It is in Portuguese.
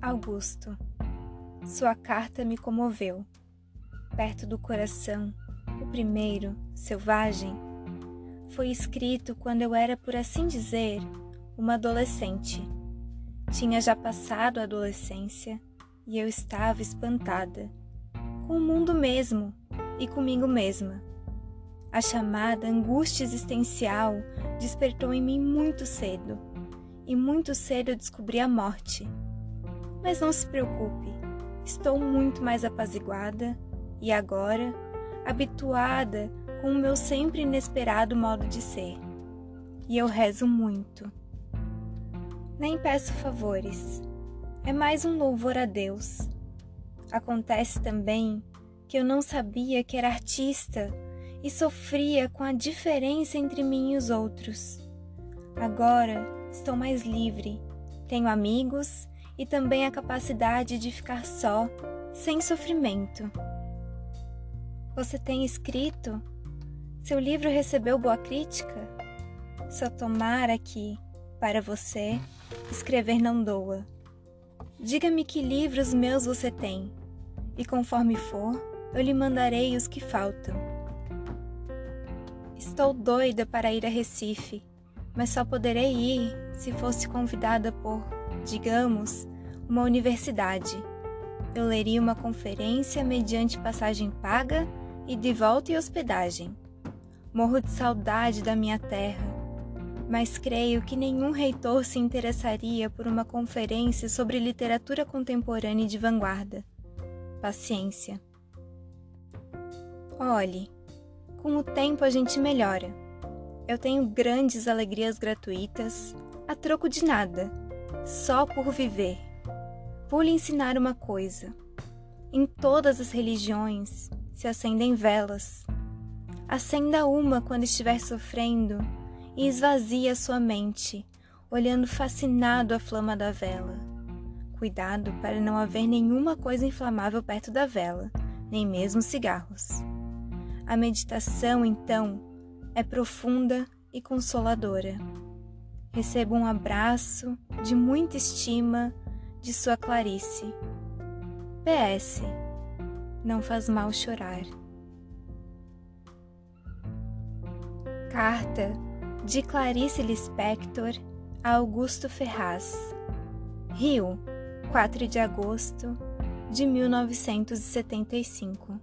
Augusto, sua carta me comoveu. Perto do coração, o primeiro, selvagem, foi escrito quando eu era, por assim dizer, uma adolescente. Tinha já passado a adolescência e eu estava espantada, com o mundo mesmo e comigo mesma. A chamada angústia existencial despertou em mim muito cedo, e muito cedo eu descobri a morte mas não se preocupe, estou muito mais apaziguada e agora habituada com o meu sempre inesperado modo de ser. E eu rezo muito. Nem peço favores, é mais um louvor a Deus. Acontece também que eu não sabia que era artista e sofria com a diferença entre mim e os outros. Agora estou mais livre, tenho amigos e também a capacidade de ficar só, sem sofrimento. Você tem escrito? Seu livro recebeu boa crítica? Só tomara que, para você, escrever não doa. Diga-me que livros meus você tem, e conforme for, eu lhe mandarei os que faltam. Estou doida para ir a Recife, mas só poderei ir se fosse convidada por digamos, uma universidade. Eu leria uma conferência mediante passagem paga e de volta e hospedagem. Morro de saudade da minha terra, mas creio que nenhum reitor se interessaria por uma conferência sobre literatura contemporânea e de vanguarda. Paciência. Olhe, com o tempo a gente melhora. Eu tenho grandes alegrias gratuitas, a troco de nada só por viver. Vou lhe ensinar uma coisa. Em todas as religiões se acendem velas. Acenda uma quando estiver sofrendo e esvazie a sua mente, olhando fascinado a flama da vela. Cuidado para não haver nenhuma coisa inflamável perto da vela, nem mesmo cigarros. A meditação, então, é profunda e consoladora. Receba um abraço de muita estima de sua Clarice. PS. Não faz mal chorar. Carta de Clarice Lispector a Augusto Ferraz. Rio, 4 de agosto de 1975.